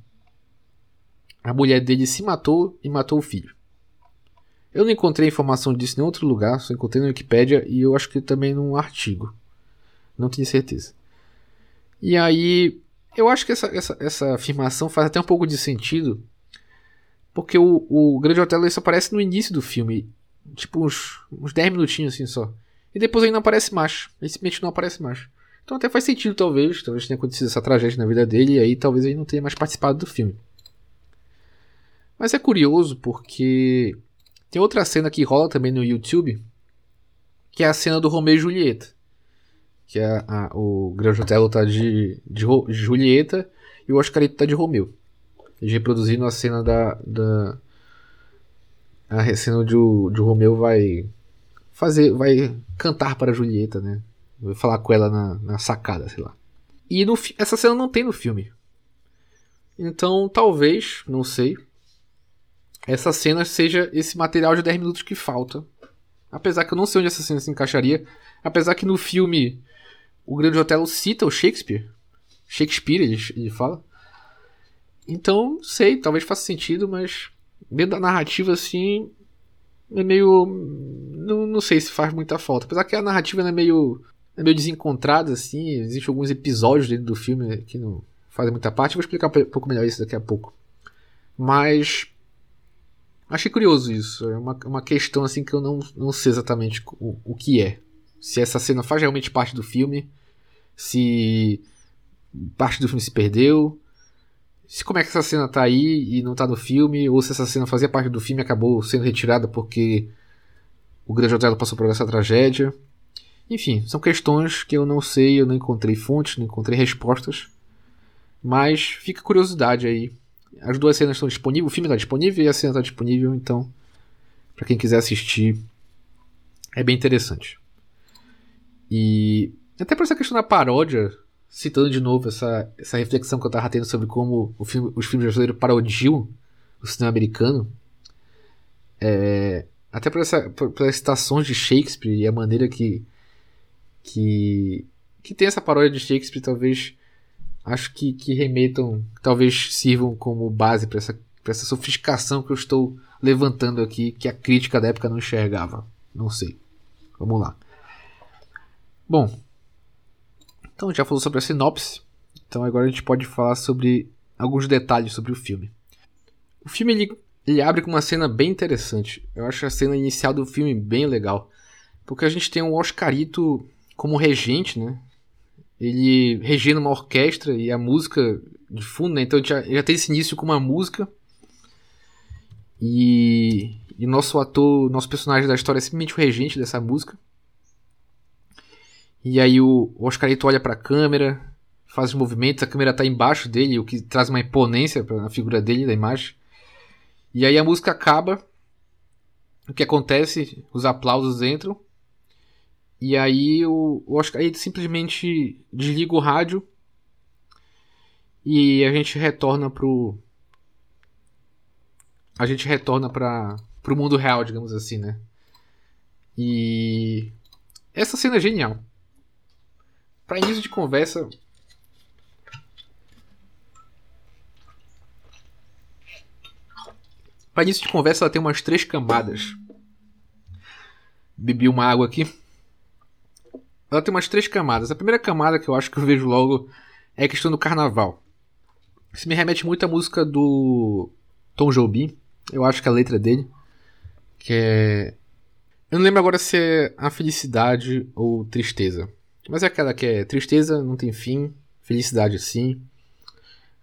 a mulher dele se matou e matou o filho. Eu não encontrei informação disso em outro lugar, só encontrei na Wikipedia e eu acho que também num artigo. Não tenho certeza. E aí, eu acho que essa, essa, essa afirmação faz até um pouco de sentido, porque o, o Grande Hotel isso aparece no início do filme, tipo uns, uns 10 minutinhos assim só. E depois ele não aparece mais, ele simplesmente não aparece mais. Então até faz sentido, talvez, talvez tenha acontecido essa tragédia na vida dele, e aí talvez ele não tenha mais participado do filme. Mas é curioso porque tem outra cena que rola também no YouTube, que é a cena do Romeu e Julieta. Que é a, o Grande Otelo tá de, de, de, Julieta e o Oscarito tá de Romeu. Eles reproduzindo a cena da. da a cena onde o, onde o Romeu vai fazer. vai cantar para Julieta, né? Vai falar com ela na, na sacada, sei lá. E no, essa cena não tem no filme. Então, talvez, não sei, essa cena seja esse material de 10 minutos que falta. Apesar que eu não sei onde essa cena se encaixaria. Apesar que no filme o Grande Otelo cita o Shakespeare. Shakespeare, ele, ele fala. Então, sei, talvez faça sentido, mas dentro da narrativa, assim, é meio. Não, não sei se faz muita falta. Apesar que a narrativa é meio. É meio desencontrada, assim. Existem alguns episódios dentro do filme que não fazem muita parte. vou explicar um pouco melhor isso daqui a pouco. Mas Achei curioso isso. É uma, uma questão assim que eu não, não sei exatamente o, o que é. Se essa cena faz realmente parte do filme, se parte do filme se perdeu, se como é que essa cena tá aí e não tá no filme, ou se essa cena fazia parte do filme e acabou sendo retirada porque o Grande Otelo passou por essa tragédia. Enfim, são questões que eu não sei, eu não encontrei fontes, não encontrei respostas. Mas fica curiosidade aí as duas cenas estão disponíveis, o filme está disponível e a cena está disponível, então, para quem quiser assistir, é bem interessante. E até por essa questão da paródia, citando de novo essa, essa reflexão que eu estava tendo sobre como filme, os filmes brasileiros parodiam o cinema americano, é, até por, essa, por, pelas citações de Shakespeare e a maneira que, que, que tem essa paródia de Shakespeare, talvez acho que, que remetam, talvez sirvam como base para essa, essa sofisticação que eu estou levantando aqui, que a crítica da época não enxergava. Não sei. Vamos lá. Bom, então já falou sobre a sinopse, então agora a gente pode falar sobre alguns detalhes sobre o filme. O filme ele, ele abre com uma cena bem interessante. Eu acho a cena inicial do filme bem legal, porque a gente tem um Oscarito como regente, né? ele regendo uma orquestra e a música de fundo, né? Então já, já tem esse início com uma música. E, e nosso ator, nosso personagem da história é simplesmente o regente dessa música. E aí o, Oscarito olha para a câmera, faz os movimentos, a câmera está embaixo dele, o que traz uma imponência para a figura dele, da imagem. E aí a música acaba. O que acontece? Os aplausos entram. E aí o, o Oscar ele simplesmente desliga o rádio e a gente retorna pro a gente retorna para pro mundo real, digamos assim, né? E essa cena é genial. Para início de conversa, Para início de conversa, ela tem umas três camadas. Bebi uma água aqui ela tem umas três camadas. A primeira camada que eu acho que eu vejo logo é a questão do carnaval. Isso me remete muito à música do Tom Jobim. Eu acho que a letra dele. Que é. Eu não lembro agora se é a felicidade ou tristeza. Mas é aquela que é tristeza não tem fim, felicidade sim.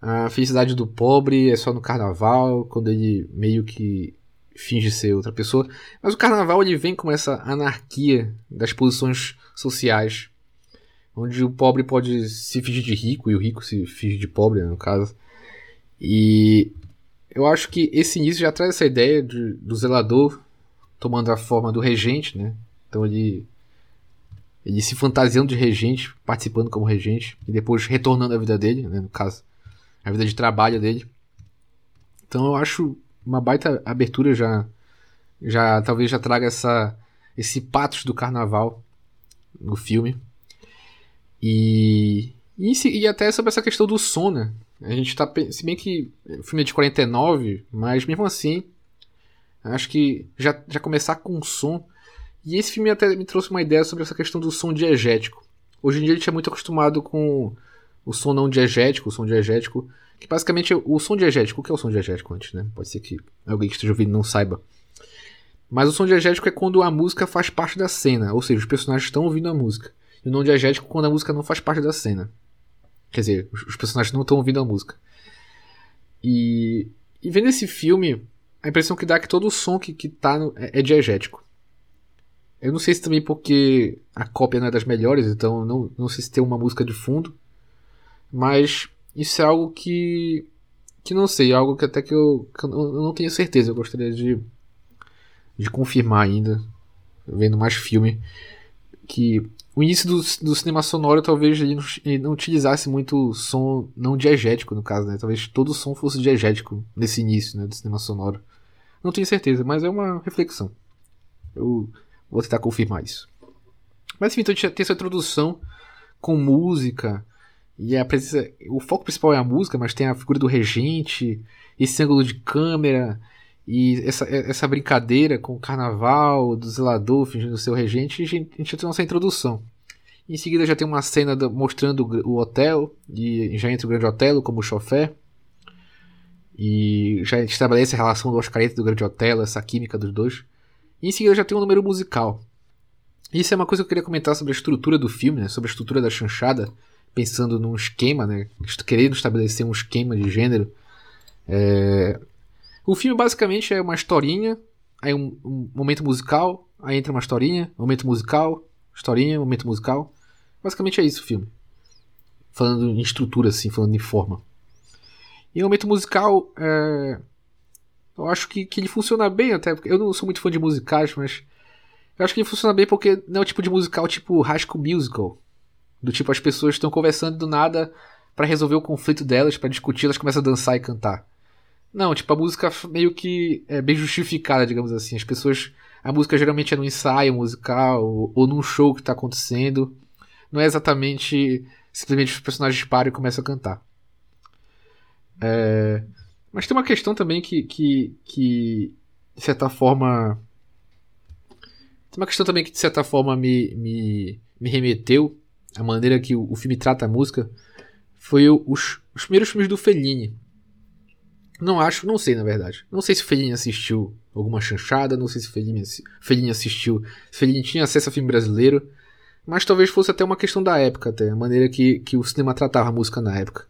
A felicidade do pobre é só no carnaval, quando ele meio que finge ser outra pessoa. Mas o carnaval ele vem com essa anarquia das posições sociais, onde o pobre pode se fingir de rico e o rico se finge de pobre, no caso. E eu acho que esse início já traz essa ideia de, do zelador tomando a forma do regente, né? Então ele ele se fantasiando de regente, participando como regente e depois retornando à vida dele, né, no caso, a vida de trabalho dele. Então eu acho uma baita abertura já já talvez já traga essa esse patos do carnaval no filme. E, e, e até sobre essa questão do som, né? A gente tá. Se bem que o filme é de 49, mas mesmo assim, acho que já, já começar com som. E esse filme até me trouxe uma ideia sobre essa questão do som diegético. Hoje em dia a gente é muito acostumado com o som não diegético, o som diegético, que basicamente o som diegético, o que é o som diegético antes, né? Pode ser que alguém que esteja ouvindo não saiba. Mas o som diegético é quando a música faz parte da cena, ou seja, os personagens estão ouvindo a música. E o não diegético quando a música não faz parte da cena. Quer dizer, os personagens não estão ouvindo a música. E, e vendo esse filme, a impressão que dá é que todo o som que, que tá é, é diegético. Eu não sei se também porque a cópia não é das melhores, então não, não sei se tem uma música de fundo. Mas isso é algo que. que não sei, algo que até que eu, que eu não tenho certeza. Eu gostaria de, de confirmar ainda, vendo mais filme, que o início do, do cinema sonoro talvez ele não, ele não, utilizasse muito som não diegético, no caso, né? Talvez todo o som fosse diegético nesse início né, do cinema sonoro. Não tenho certeza, mas é uma reflexão. Eu vou tentar confirmar isso. Mas enfim, então tem essa introdução com música. E a presença, o foco principal é a música, mas tem a figura do regente, esse ângulo de câmera, e essa, essa brincadeira com o carnaval, do zelador fingindo ser o regente, a gente, a gente tem nossa introdução. Em seguida já tem uma cena do, mostrando o hotel, e já entra o grande hotel como chofé. E já estabelece a relação do Oscarito e do grande hotel, essa química dos dois. E em seguida já tem um número musical. Isso é uma coisa que eu queria comentar sobre a estrutura do filme, né? sobre a estrutura da chanchada, pensando num esquema, né? querendo estabelecer um esquema de gênero. É, o filme basicamente é uma historinha, aí um, um momento musical, aí entra uma historinha, momento musical, historinha, momento musical. Basicamente é isso o filme. Falando em estrutura, assim, falando em forma. E o momento musical, é... eu acho que, que ele funciona bem até, porque eu não sou muito fã de musicais, mas eu acho que ele funciona bem porque não é o tipo de musical tipo High School Musical. Do tipo, as pessoas estão conversando do nada para resolver o conflito delas, para discutir, elas começam a dançar e cantar. Não, tipo, a música meio que é bem justificada, digamos assim. As pessoas. A música geralmente é num ensaio musical ou, ou num show que está acontecendo. Não é exatamente simplesmente os personagens param e começam a cantar. É, mas tem uma questão também que, que, que, de certa forma. Tem uma questão também que, de certa forma, me, me, me remeteu. A maneira que o, o filme trata a música. Foi o, os, os primeiros filmes do Fellini. Não acho, não sei na verdade. Não sei se o Fellini assistiu alguma chanchada, não sei se o Fellini, Fellini assistiu, se Fellini tinha acesso a filme brasileiro, mas talvez fosse até uma questão da época, até, a maneira que, que o cinema tratava a música na época.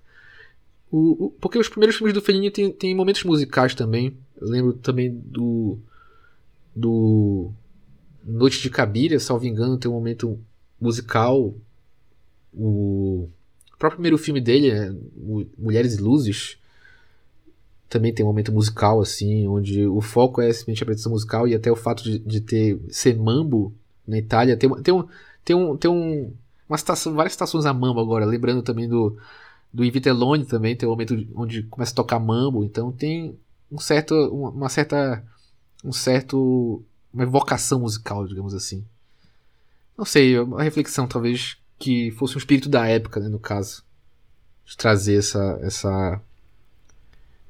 O, o, porque os primeiros filmes do Fellini tem, tem momentos musicais também. Eu lembro também do. do. Noite de Cabiria, salvo engano, tem um momento musical. O, próprio primeiro filme dele, é Mulheres e Luzes, também tem um momento musical, assim, onde o foco é simplesmente a apresentação musical e até o fato de, de ter ser mambo na Itália. Tem, tem, um, tem, um, tem um, uma estação, várias estações a mambo agora, lembrando também do, do Invitelone também, tem um momento onde começa a tocar mambo, então tem um certo, uma certa, um certo, uma evocação musical, digamos assim. Não sei, uma reflexão talvez que fosse um espírito da época, né, no caso, de trazer essa, essa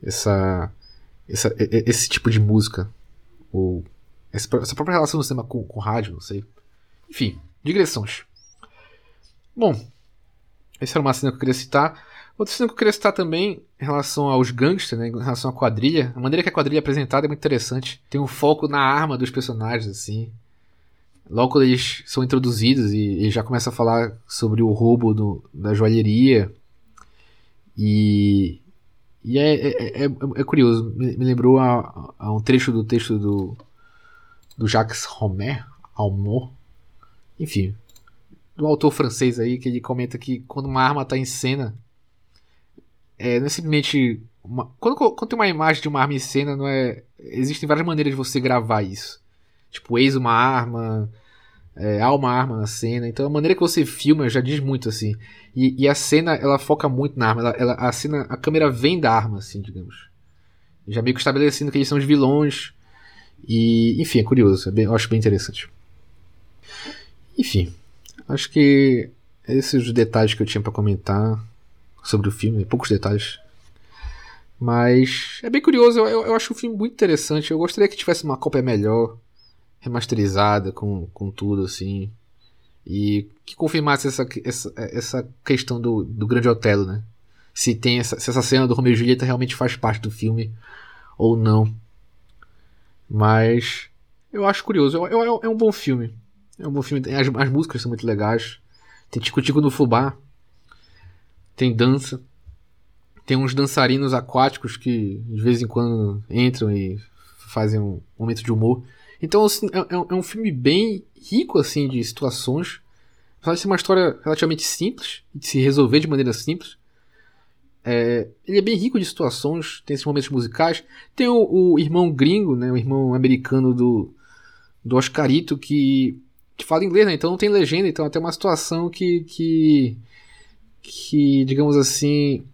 essa, essa esse tipo de música ou essa, essa própria relação do cinema com, com rádio, não sei. Enfim, digressões. Bom, essa era uma cena que eu queria citar. Outra cena que eu queria citar também em relação aos gangsters, né, em relação à quadrilha. A maneira que a quadrilha é apresentada é muito interessante. Tem um foco na arma dos personagens, assim. Logo quando eles são introduzidos e, já começa a falar sobre o roubo do, da joalheria. E, e é, é, é, é curioso, me, me lembrou a, a, um trecho do texto do, do Jacques Romer, Almor, enfim, do autor francês aí, que ele comenta que quando uma arma está em cena, é, não é simplesmente uma, quando, quando tem uma imagem de uma arma em cena, não é. Existem várias maneiras de você gravar isso. Tipo, eis uma arma, é, há uma arma na cena. Então a maneira que você filma já diz muito, assim. E, e a cena, ela foca muito na arma. Ela, ela, a cena, a câmera vem da arma, assim, digamos. Já meio que estabelecendo que eles são os vilões. E, enfim, é curioso. É bem, eu acho bem interessante. Enfim, acho que esses os detalhes que eu tinha para comentar sobre o filme. Poucos detalhes. Mas é bem curioso. Eu, eu, acho o filme muito interessante. Eu gostaria que tivesse uma cópia melhor, remasterizada, com, com tudo assim. E que confirmasse essa, essa, essa questão do, do Grande Otelo, né? Se, tem essa, se essa cena do Romeo e Julieta realmente faz parte do filme ou não. Mas eu acho curioso. Eu, eu, é um bom filme. É um bom filme. As, as músicas são muito legais. Tem Tico Tico no Fubá. Tem dança. Tem uns dançarinos aquáticos que de vez em quando entram e fazem um momento de humor. Então, assim, é, é, um filme bem rico, assim, de situações. Apesar de ser uma história relativamente simples, de se resolver de maneira simples. É, ele é bem rico de situações, tem esses momentos musicais. Tem o, o, irmão gringo, né, o irmão americano do, do Oscarito, que, que fala inglês, né, então não tem legenda, então é até uma situação que, que, que digamos assim,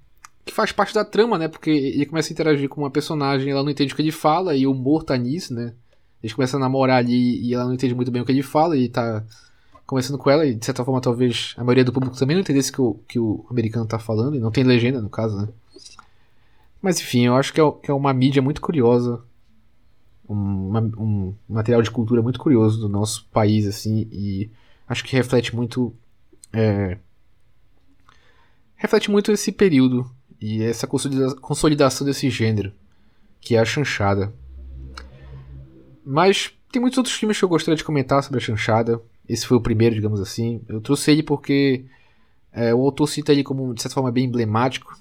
que faz parte da trama, né? Porque ele começa a interagir com uma personagem, ela não entende o que ele fala, e o humor tá nisso, né? Eles começam a namorar ali e ela não entende muito bem o que ele fala, e tá conversando com ela, e de certa forma talvez a maioria do público também não entendesse o que o, que o americano tá falando, e não tem legenda no caso, né? Mas enfim, eu acho que é, que é uma mídia muito curiosa, um, um material de cultura muito curioso do nosso país, assim, e acho que reflete muito. É, reflete muito esse período e essa consolidação desse gênero, que é a chanchada. Mas tem muitos outros filmes que eu gostaria de comentar sobre a chanchada. Esse foi o primeiro, digamos assim. Eu trouxe ele porque é, o autor cita ele como, de certa forma, bem emblemático.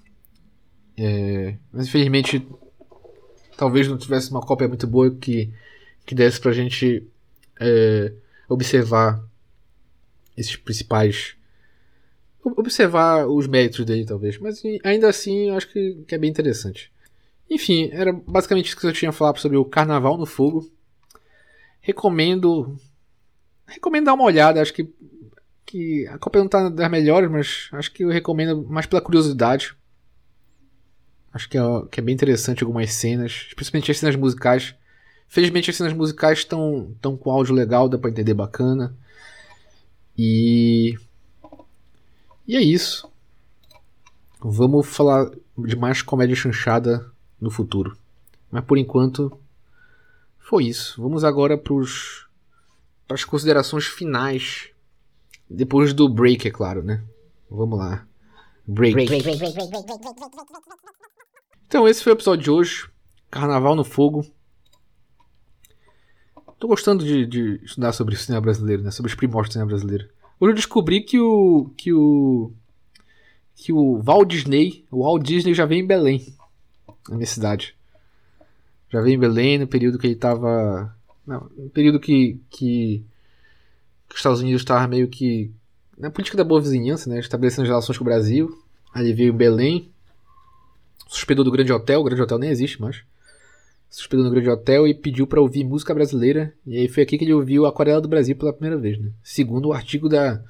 É, mas infelizmente, talvez não tivesse uma cópia muito boa que, que desse pra gente é, observar esses principais observar os méritos dele, talvez. Mas ainda assim, eu acho que, que é bem interessante. Enfim, era basicamente isso que eu tinha a falar sobre o Carnaval no Fogo. Recomendo. Recomendo dar uma olhada. Acho que, que a cópia não tá das melhores, mas acho que eu recomendo mais pela curiosidade. Acho que é, que é bem interessante algumas cenas, especialmente as cenas musicais. Felizmente as cenas musicais estão tão com áudio legal, dá pra entender bacana. E e é isso. Vamos falar de mais comédia chanchada no futuro. Mas por enquanto foi isso. Vamos agora para as considerações finais. Depois do break, é claro, né? Vamos lá. Break. Então, esse foi o episódio de hoje. Carnaval no Fogo. Tô gostando de, de estudar sobre o cinema brasileiro, né? Sobre os primórdios do cinema brasileiro. Hoje eu descobri que o. que o. que o Walt Disney. O Walt Disney já veio em Belém. Na minha cidade. Já veio em Belém no período que ele tava. Não, no período que. que, que os Estados Unidos estavam meio que. Na política da boa vizinhança, né? Estabelecendo relações com o Brasil. Aí ele veio em Belém. Suspendeu do Grande Hotel. O Grande Hotel nem existe mais se hospedou no Grande Hotel e pediu para ouvir música brasileira. E aí foi aqui que ele ouviu Aquarela do Brasil pela primeira vez, né? Segundo o artigo da,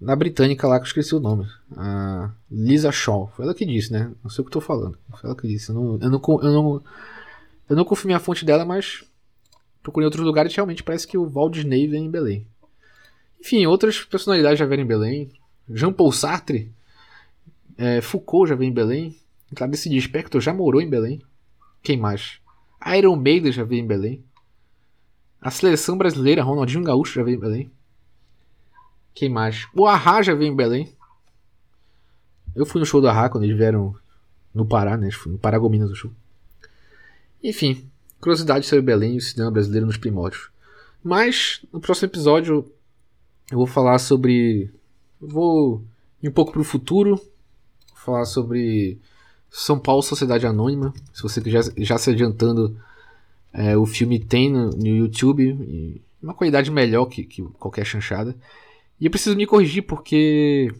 da britânica lá, que eu esqueci o nome. A Lisa Shaw. Foi ela que disse, né? Não sei o que eu falando. Foi ela que disse. Eu não, eu não, eu não, eu não confirmei a fonte dela, mas procurei em outros lugares e realmente parece que o Walt Disney vem em Belém. Enfim, outras personalidades já vieram em Belém. Jean-Paul Sartre. É, Foucault já veio em Belém. Clarice Lispector já morou em Belém. Quem mais? Iron Maiden já veio em Belém. A seleção brasileira, Ronaldinho Gaúcho já veio em Belém. Quem mais? O Arra já veio em Belém. Eu fui no show do Arra quando eles vieram no Pará, né? No Paragominas do show. Enfim, curiosidade sobre Belém e o cinema brasileiro nos primórdios. Mas no próximo episódio eu vou falar sobre. Vou ir um pouco pro futuro. Falar sobre são Paulo Sociedade Anônima. Se você já, já se adiantando, é, o filme tem no, no YouTube. uma qualidade melhor que, que qualquer chanchada. E eu preciso me corrigir porque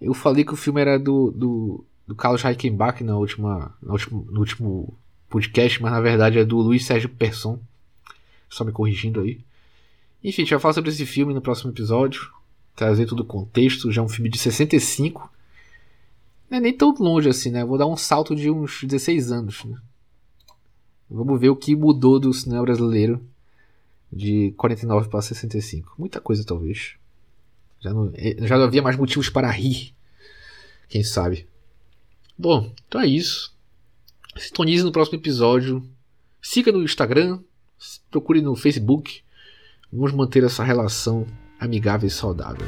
eu falei que o filme era do, do, do Carlos Reichenbach na última, na última, no último podcast, mas na verdade é do Luiz Sérgio Persson. Só me corrigindo aí. Enfim, a gente vai falar sobre esse filme no próximo episódio. Trazer todo o contexto. Já é um filme de 65. Não é nem tão longe assim, né? Vou dar um salto de uns 16 anos. Né? Vamos ver o que mudou do cinema brasileiro de 49 para 65. Muita coisa, talvez. Já não, eh, já não havia mais motivos para rir. Quem sabe? Bom, então é isso. Sintonize no próximo episódio. Siga no Instagram. Procure no Facebook. Vamos manter essa relação amigável e saudável.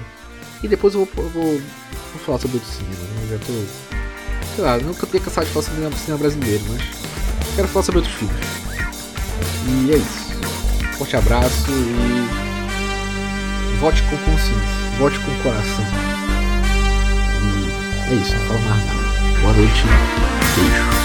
E depois eu vou, vou, vou falar sobre outro cinema. Né? Eu já tô. Sei lá, nunca tenho cansado de falar sobre cinema brasileiro, mas quero falar sobre outros filmes. E é isso. Forte abraço e. Vote com consciência. Vote com coração. E é isso, não falo mais nada. Boa noite. Beijo.